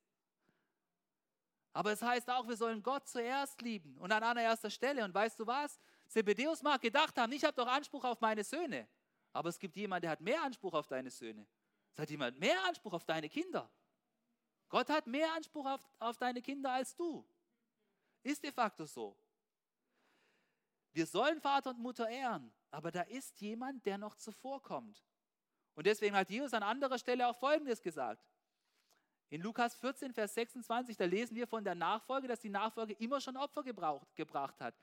Aber es heißt auch, wir sollen Gott zuerst lieben und an allererster Stelle. Und weißt du was? Zebedeus mag gedacht haben, ich habe doch Anspruch auf meine Söhne. Aber es gibt jemanden, der hat mehr Anspruch auf deine Söhne. Es hat jemand mehr Anspruch auf deine Kinder. Gott hat mehr Anspruch auf, auf deine Kinder als du. Ist de facto so. Wir sollen Vater und Mutter ehren, aber da ist jemand, der noch zuvorkommt. Und deswegen hat Jesus an anderer Stelle auch Folgendes gesagt. In Lukas 14, Vers 26, da lesen wir von der Nachfolge, dass die Nachfolge immer schon Opfer gebraucht, gebracht hat.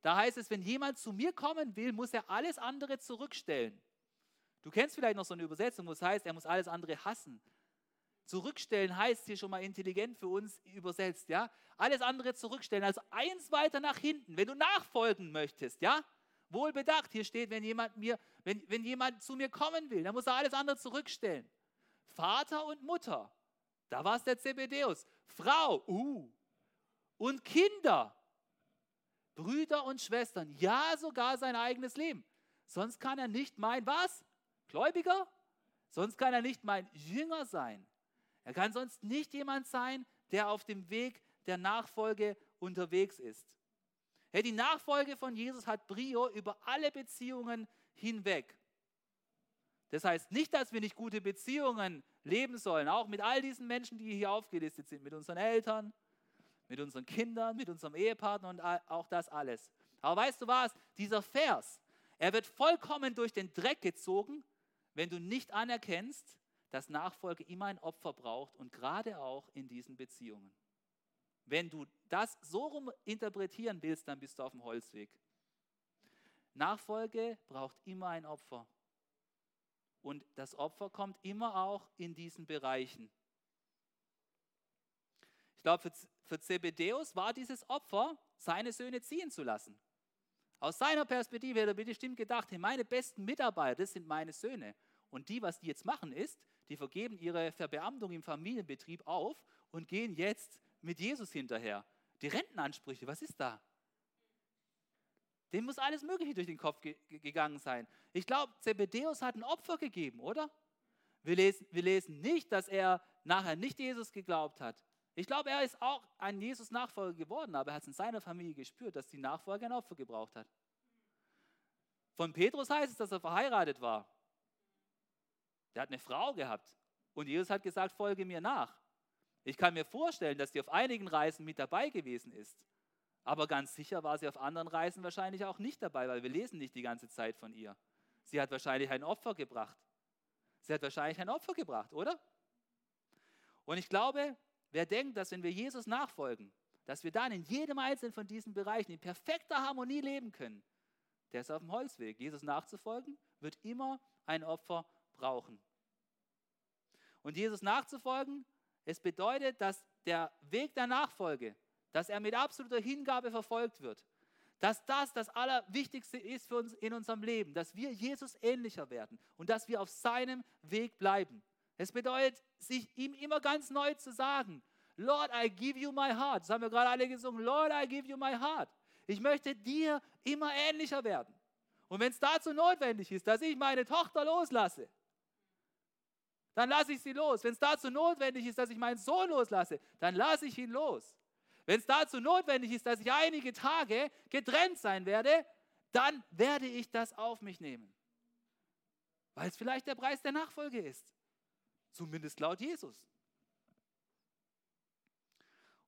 Da heißt es, wenn jemand zu mir kommen will, muss er alles andere zurückstellen. Du kennst vielleicht noch so eine Übersetzung, wo es heißt, er muss alles andere hassen. Zurückstellen heißt hier schon mal intelligent für uns übersetzt, ja? Alles andere zurückstellen, also eins weiter nach hinten, wenn du nachfolgen möchtest, ja? Wohl bedacht, hier steht, wenn jemand, mir, wenn, wenn jemand zu mir kommen will, dann muss er alles andere zurückstellen. Vater und Mutter, da war es der Zebedeus. Frau, uh. Und Kinder, Brüder und Schwestern, ja sogar sein eigenes Leben. Sonst kann er nicht mein was? Gläubiger? Sonst kann er nicht mein Jünger sein. Er kann sonst nicht jemand sein, der auf dem Weg der Nachfolge unterwegs ist. Hey, die Nachfolge von Jesus hat Brio über alle Beziehungen hinweg. Das heißt nicht, dass wir nicht gute Beziehungen leben sollen, auch mit all diesen Menschen, die hier aufgelistet sind, mit unseren Eltern, mit unseren Kindern, mit unserem Ehepartner und auch das alles. Aber weißt du was? Dieser Vers, er wird vollkommen durch den Dreck gezogen, wenn du nicht anerkennst, dass Nachfolge immer ein Opfer braucht und gerade auch in diesen Beziehungen. Wenn du das so rum interpretieren willst, dann bist du auf dem Holzweg. Nachfolge braucht immer ein Opfer. Und das Opfer kommt immer auch in diesen Bereichen. Ich glaube, für, für Zebedeus war dieses Opfer, seine Söhne ziehen zu lassen. Aus seiner Perspektive hätte er bestimmt gedacht, hey, meine besten Mitarbeiter, das sind meine Söhne. Und die, was die jetzt machen, ist, die vergeben ihre Verbeamtung im Familienbetrieb auf und gehen jetzt mit Jesus hinterher. Die Rentenansprüche, was ist da? Dem muss alles Mögliche durch den Kopf ge gegangen sein. Ich glaube, Zebedeus hat ein Opfer gegeben, oder? Wir lesen, wir lesen nicht, dass er nachher nicht Jesus geglaubt hat. Ich glaube, er ist auch ein Jesus-Nachfolger geworden, aber er hat es in seiner Familie gespürt, dass die Nachfolge ein Opfer gebraucht hat. Von Petrus heißt es, dass er verheiratet war. Der hat eine Frau gehabt. Und Jesus hat gesagt, folge mir nach. Ich kann mir vorstellen, dass die auf einigen Reisen mit dabei gewesen ist. Aber ganz sicher war sie auf anderen Reisen wahrscheinlich auch nicht dabei, weil wir lesen nicht die ganze Zeit von ihr. Sie hat wahrscheinlich ein Opfer gebracht. Sie hat wahrscheinlich ein Opfer gebracht, oder? Und ich glaube, wer denkt, dass wenn wir Jesus nachfolgen, dass wir dann in jedem einzelnen von diesen Bereichen in perfekter Harmonie leben können, der ist auf dem Holzweg. Jesus nachzufolgen wird immer ein Opfer brauchen. Und Jesus nachzufolgen, es bedeutet, dass der Weg der Nachfolge dass er mit absoluter Hingabe verfolgt wird. Dass das das Allerwichtigste ist für uns in unserem Leben, dass wir Jesus ähnlicher werden und dass wir auf seinem Weg bleiben. Es bedeutet, sich ihm immer ganz neu zu sagen, Lord, I give you my heart. Das haben wir gerade alle gesungen. Lord, I give you my heart. Ich möchte dir immer ähnlicher werden. Und wenn es dazu notwendig ist, dass ich meine Tochter loslasse, dann lasse ich sie los. Wenn es dazu notwendig ist, dass ich meinen Sohn loslasse, dann lasse ich ihn los. Wenn es dazu notwendig ist, dass ich einige Tage getrennt sein werde, dann werde ich das auf mich nehmen. weil es vielleicht der Preis der Nachfolge ist. Zumindest laut Jesus.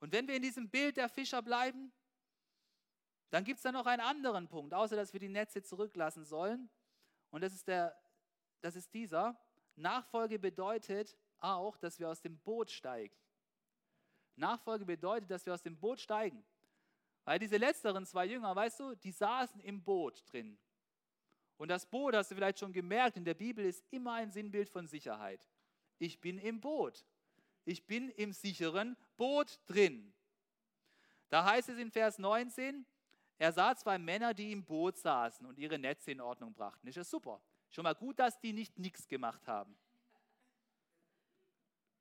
Und wenn wir in diesem Bild der Fischer bleiben, dann gibt es da noch einen anderen Punkt, außer dass wir die Netze zurücklassen sollen. Und das ist, der, das ist dieser. Nachfolge bedeutet auch, dass wir aus dem Boot steigen. Nachfolge bedeutet, dass wir aus dem Boot steigen. Weil diese letzteren zwei Jünger, weißt du, die saßen im Boot drin. Und das Boot, hast du vielleicht schon gemerkt, in der Bibel ist immer ein Sinnbild von Sicherheit. Ich bin im Boot. Ich bin im sicheren Boot drin. Da heißt es in Vers 19, er sah zwei Männer, die im Boot saßen und ihre Netze in Ordnung brachten. Ist ja super. Schon mal gut, dass die nicht nichts gemacht haben.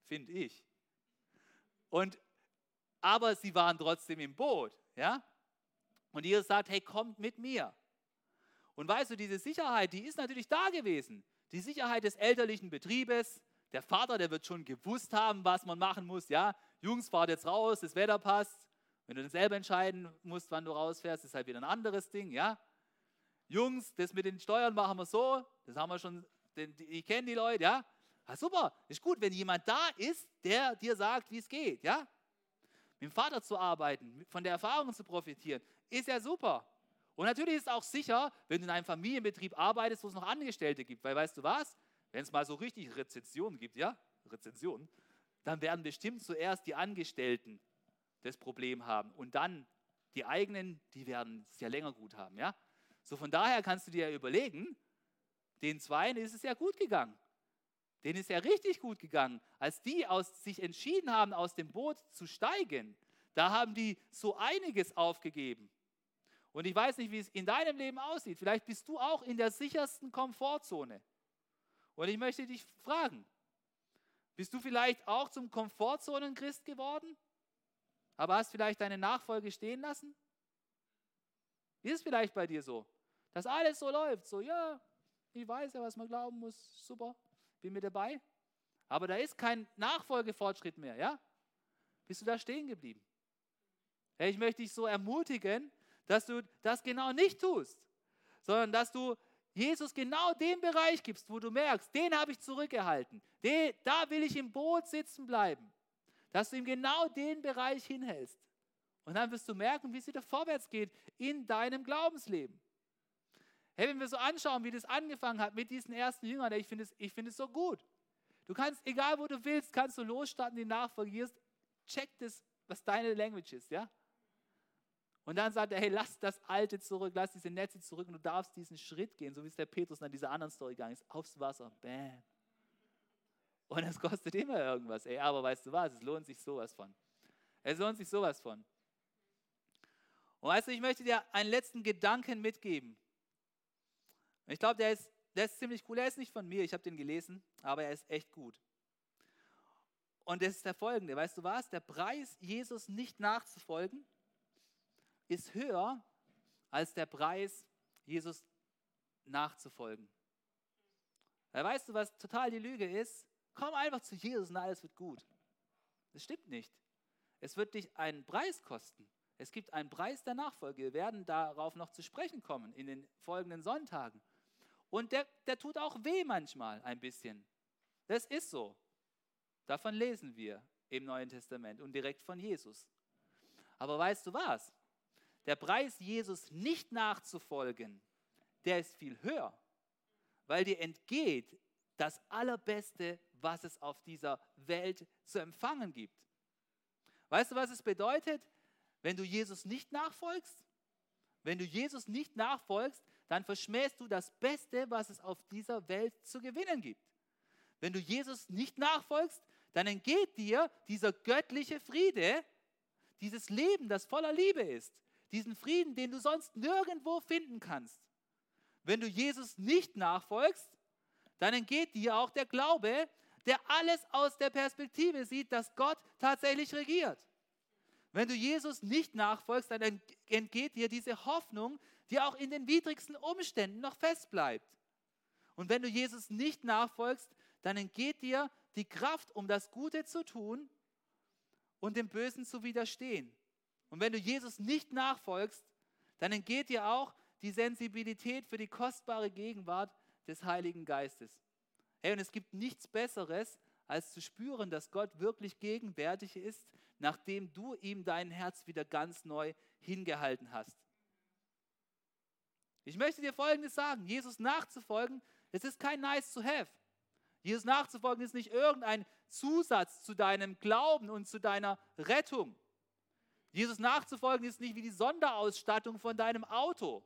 Finde ich. Und, aber sie waren trotzdem im Boot. Ja? Und Jesus sagt, hey, kommt mit mir. Und weißt du, diese Sicherheit, die ist natürlich da gewesen. Die Sicherheit des elterlichen Betriebes. Der Vater, der wird schon gewusst haben, was man machen muss. Ja, Jungs, fahrt jetzt raus, das Wetter passt. Wenn du dann selber entscheiden musst, wann du rausfährst, ist halt wieder ein anderes Ding. Ja, Jungs, das mit den Steuern machen wir so. Das haben wir schon, ich kenne die Leute. Ja, ah, super, ist gut, wenn jemand da ist, der dir sagt, wie es geht. Ja, mit dem Vater zu arbeiten, von der Erfahrung zu profitieren, ist ja super. Und natürlich ist es auch sicher, wenn du in einem Familienbetrieb arbeitest, wo es noch Angestellte gibt, weil weißt du was, wenn es mal so richtig Rezensionen gibt, ja, Rezensionen, dann werden bestimmt zuerst die Angestellten das Problem haben und dann die eigenen, die werden es ja länger gut haben, ja. So von daher kannst du dir ja überlegen, den Zweien ist es ja gut gegangen. Denen ist ja richtig gut gegangen. Als die aus, sich entschieden haben, aus dem Boot zu steigen, da haben die so einiges aufgegeben. Und ich weiß nicht, wie es in deinem Leben aussieht. Vielleicht bist du auch in der sichersten Komfortzone. Und ich möchte dich fragen, bist du vielleicht auch zum Komfortzonen-Christ geworden, aber hast vielleicht deine Nachfolge stehen lassen? Ist es vielleicht bei dir so, dass alles so läuft, so ja, ich weiß ja, was man glauben muss, super, bin mit dabei, aber da ist kein Nachfolgefortschritt mehr, ja? Bist du da stehen geblieben? Ich möchte dich so ermutigen, dass du das genau nicht tust, sondern dass du Jesus genau den Bereich gibst, wo du merkst, den habe ich zurückgehalten, den, da will ich im Boot sitzen bleiben, dass du ihm genau den Bereich hinhältst. Und dann wirst du merken, wie es wieder vorwärts geht in deinem Glaubensleben. Hey, wenn wir so anschauen, wie das angefangen hat mit diesen ersten Jüngern, ich finde es, find es so gut. Du kannst, egal wo du willst, kannst du losstarten, die Nachfolge. Check das, was deine Language ist, ja? Und dann sagt er, hey, lass das Alte zurück, lass diese Netze zurück und du darfst diesen Schritt gehen, so wie es der Petrus in dieser anderen Story gegangen ist, aufs Wasser, bam. Und es kostet immer irgendwas, ey, aber weißt du was, es lohnt sich sowas von. Es lohnt sich sowas von. Und weißt du, ich möchte dir einen letzten Gedanken mitgeben. ich glaube, der ist, der ist ziemlich cool. Er ist nicht von mir, ich habe den gelesen, aber er ist echt gut. Und das ist der folgende, weißt du was? Der Preis, Jesus nicht nachzufolgen, ist höher als der Preis, Jesus nachzufolgen. Weißt du, was total die Lüge ist? Komm einfach zu Jesus und alles wird gut. Das stimmt nicht. Es wird dich einen Preis kosten. Es gibt einen Preis der Nachfolge. Wir werden darauf noch zu sprechen kommen in den folgenden Sonntagen. Und der, der tut auch weh manchmal ein bisschen. Das ist so. Davon lesen wir im Neuen Testament und direkt von Jesus. Aber weißt du was? der Preis, Jesus nicht nachzufolgen, der ist viel höher, weil dir entgeht das Allerbeste, was es auf dieser Welt zu empfangen gibt. Weißt du, was es bedeutet, wenn du Jesus nicht nachfolgst? Wenn du Jesus nicht nachfolgst, dann verschmähst du das Beste, was es auf dieser Welt zu gewinnen gibt. Wenn du Jesus nicht nachfolgst, dann entgeht dir dieser göttliche Friede, dieses Leben, das voller Liebe ist, diesen Frieden, den du sonst nirgendwo finden kannst. Wenn du Jesus nicht nachfolgst, dann entgeht dir auch der Glaube, der alles aus der Perspektive sieht, dass Gott tatsächlich regiert. Wenn du Jesus nicht nachfolgst, dann entgeht dir diese Hoffnung, die auch in den widrigsten Umständen noch fest bleibt. Und wenn du Jesus nicht nachfolgst, dann entgeht dir die Kraft, um das Gute zu tun und dem Bösen zu widerstehen. Und wenn du Jesus nicht nachfolgst, dann entgeht dir auch die Sensibilität für die kostbare Gegenwart des Heiligen Geistes. Hey, und es gibt nichts Besseres, als zu spüren, dass Gott wirklich gegenwärtig ist, nachdem du ihm dein Herz wieder ganz neu hingehalten hast. Ich möchte dir Folgendes sagen, Jesus nachzufolgen, es ist kein nice to have. Jesus nachzufolgen ist nicht irgendein Zusatz zu deinem Glauben und zu deiner Rettung. Jesus nachzufolgen ist nicht wie die Sonderausstattung von deinem Auto,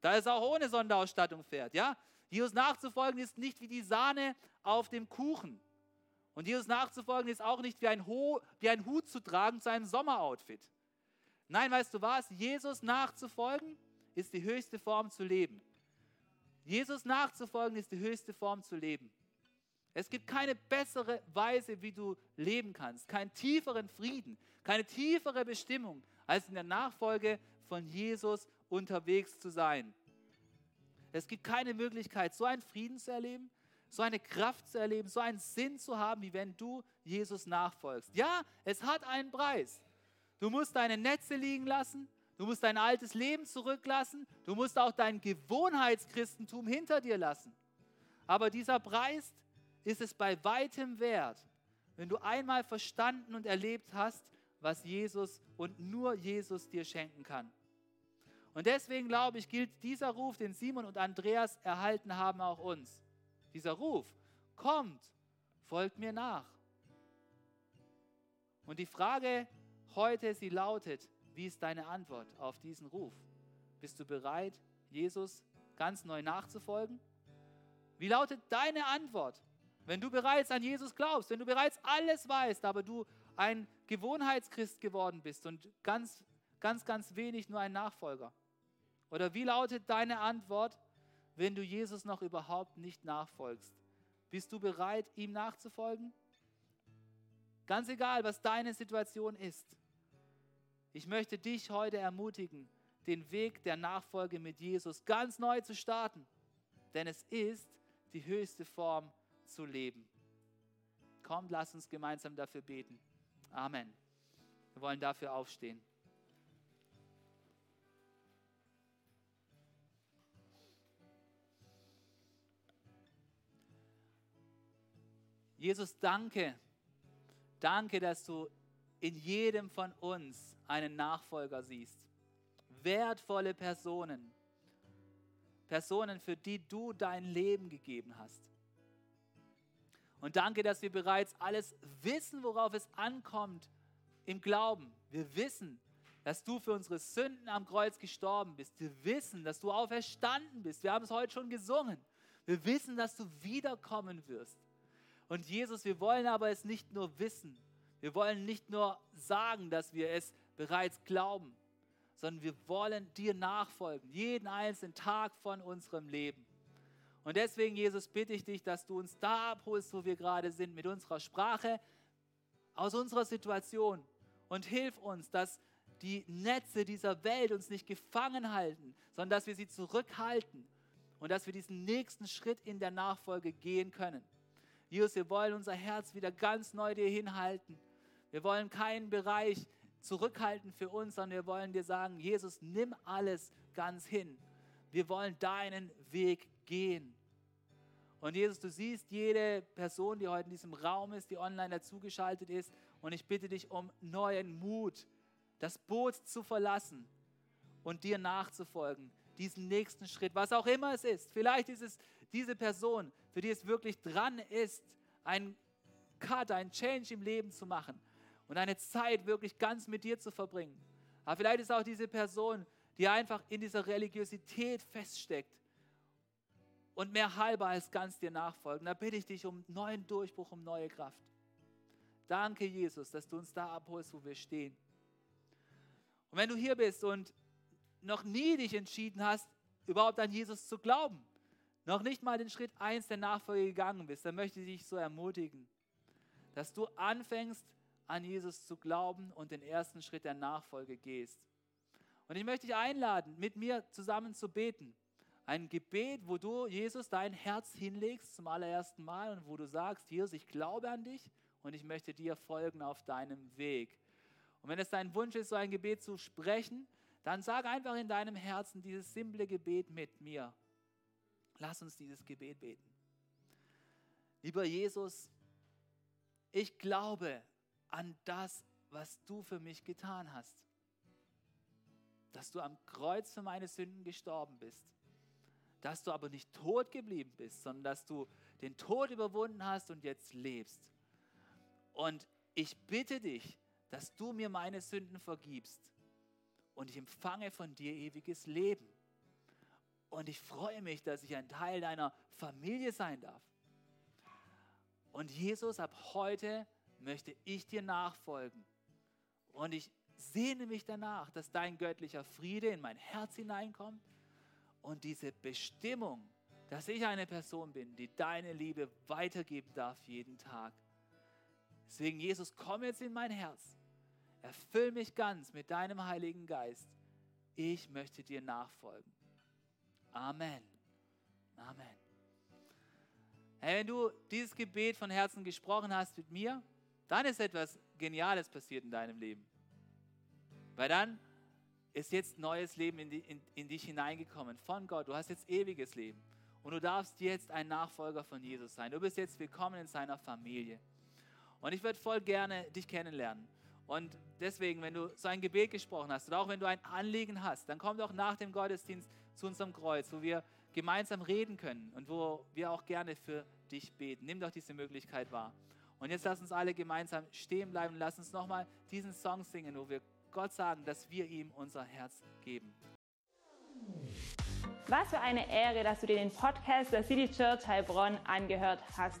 da es auch ohne Sonderausstattung fährt. Ja? Jesus nachzufolgen ist nicht wie die Sahne auf dem Kuchen. Und Jesus nachzufolgen ist auch nicht wie ein, Ho wie ein Hut zu tragen zu einem Sommeroutfit. Nein, weißt du was? Jesus nachzufolgen ist die höchste Form zu leben. Jesus nachzufolgen ist die höchste Form zu leben. Es gibt keine bessere Weise, wie du leben kannst, keinen tieferen Frieden, keine tiefere Bestimmung, als in der Nachfolge von Jesus unterwegs zu sein. Es gibt keine Möglichkeit, so einen Frieden zu erleben, so eine Kraft zu erleben, so einen Sinn zu haben, wie wenn du Jesus nachfolgst. Ja, es hat einen Preis. Du musst deine Netze liegen lassen, du musst dein altes Leben zurücklassen, du musst auch dein Gewohnheitschristentum hinter dir lassen. Aber dieser Preis ist es bei weitem wert, wenn du einmal verstanden und erlebt hast, was Jesus und nur Jesus dir schenken kann. Und deswegen glaube ich, gilt dieser Ruf, den Simon und Andreas erhalten haben, auch uns. Dieser Ruf, kommt, folgt mir nach. Und die Frage heute, sie lautet, wie ist deine Antwort auf diesen Ruf? Bist du bereit, Jesus ganz neu nachzufolgen? Wie lautet deine Antwort, wenn du bereits an Jesus glaubst, wenn du bereits alles weißt, aber du ein Gewohnheitschrist geworden bist und ganz, ganz, ganz wenig nur ein Nachfolger? Oder wie lautet deine Antwort, wenn du Jesus noch überhaupt nicht nachfolgst? Bist du bereit, ihm nachzufolgen? Ganz egal, was deine Situation ist. Ich möchte dich heute ermutigen, den Weg der Nachfolge mit Jesus ganz neu zu starten. Denn es ist die höchste Form zu leben. Kommt, lass uns gemeinsam dafür beten. Amen. Wir wollen dafür aufstehen. Jesus, danke. Danke, dass du in jedem von uns einen Nachfolger siehst. Wertvolle Personen. Personen, für die du dein Leben gegeben hast. Und danke, dass wir bereits alles wissen, worauf es ankommt im Glauben. Wir wissen, dass du für unsere Sünden am Kreuz gestorben bist. Wir wissen, dass du auferstanden bist. Wir haben es heute schon gesungen. Wir wissen, dass du wiederkommen wirst. Und Jesus, wir wollen aber es nicht nur wissen. Wir wollen nicht nur sagen, dass wir es bereits glauben, sondern wir wollen dir nachfolgen, jeden einzelnen Tag von unserem Leben. Und deswegen, Jesus, bitte ich dich, dass du uns da abholst, wo wir gerade sind, mit unserer Sprache, aus unserer Situation. Und hilf uns, dass die Netze dieser Welt uns nicht gefangen halten, sondern dass wir sie zurückhalten und dass wir diesen nächsten Schritt in der Nachfolge gehen können. Jesus, wir wollen unser Herz wieder ganz neu dir hinhalten. Wir wollen keinen Bereich zurückhalten für uns, sondern wir wollen dir sagen, Jesus, nimm alles ganz hin. Wir wollen deinen Weg gehen. Und Jesus, du siehst jede Person, die heute in diesem Raum ist, die online dazugeschaltet ist. Und ich bitte dich um neuen Mut, das Boot zu verlassen und dir nachzufolgen, diesen nächsten Schritt, was auch immer es ist. Vielleicht ist es diese Person, für die es wirklich dran ist, ein Cut, ein Change im Leben zu machen und eine Zeit wirklich ganz mit dir zu verbringen. Aber vielleicht ist auch diese Person, die einfach in dieser Religiosität feststeckt und mehr halber als ganz dir nachfolgen. Da bitte ich dich um neuen Durchbruch, um neue Kraft. Danke, Jesus, dass du uns da abholst, wo wir stehen. Und wenn du hier bist und noch nie dich entschieden hast, überhaupt an Jesus zu glauben, noch nicht mal den Schritt 1 der Nachfolge gegangen bist, dann möchte ich dich so ermutigen, dass du anfängst, an Jesus zu glauben und den ersten Schritt der Nachfolge gehst. Und ich möchte dich einladen, mit mir zusammen zu beten. Ein Gebet, wo du, Jesus, dein Herz hinlegst zum allerersten Mal und wo du sagst, Jesus, ich glaube an dich und ich möchte dir folgen auf deinem Weg. Und wenn es dein Wunsch ist, so ein Gebet zu sprechen, dann sag einfach in deinem Herzen dieses simple Gebet mit mir. Lass uns dieses Gebet beten. Lieber Jesus, ich glaube an das, was du für mich getan hast. Dass du am Kreuz für meine Sünden gestorben bist. Dass du aber nicht tot geblieben bist, sondern dass du den Tod überwunden hast und jetzt lebst. Und ich bitte dich, dass du mir meine Sünden vergibst und ich empfange von dir ewiges Leben. Und ich freue mich, dass ich ein Teil deiner Familie sein darf. Und Jesus, ab heute möchte ich dir nachfolgen. Und ich sehne mich danach, dass dein göttlicher Friede in mein Herz hineinkommt und diese Bestimmung, dass ich eine Person bin, die deine Liebe weitergeben darf jeden Tag. Deswegen, Jesus, komm jetzt in mein Herz. Erfüll mich ganz mit deinem Heiligen Geist. Ich möchte dir nachfolgen. Amen. Amen. Hey, wenn du dieses Gebet von Herzen gesprochen hast mit mir, dann ist etwas Geniales passiert in deinem Leben. Weil dann ist jetzt neues Leben in, die, in, in dich hineingekommen von Gott. Du hast jetzt ewiges Leben. Und du darfst jetzt ein Nachfolger von Jesus sein. Du bist jetzt willkommen in seiner Familie. Und ich würde voll gerne dich kennenlernen. Und deswegen, wenn du so ein Gebet gesprochen hast oder auch wenn du ein Anliegen hast, dann komm doch nach dem Gottesdienst zu unserem Kreuz, wo wir gemeinsam reden können und wo wir auch gerne für dich beten. Nimm doch diese Möglichkeit wahr. Und jetzt lass uns alle gemeinsam stehen bleiben. Lass uns nochmal diesen Song singen, wo wir Gott sagen, dass wir ihm unser Herz geben. Was für eine Ehre, dass du dir den Podcast der City Church Heilbronn angehört hast.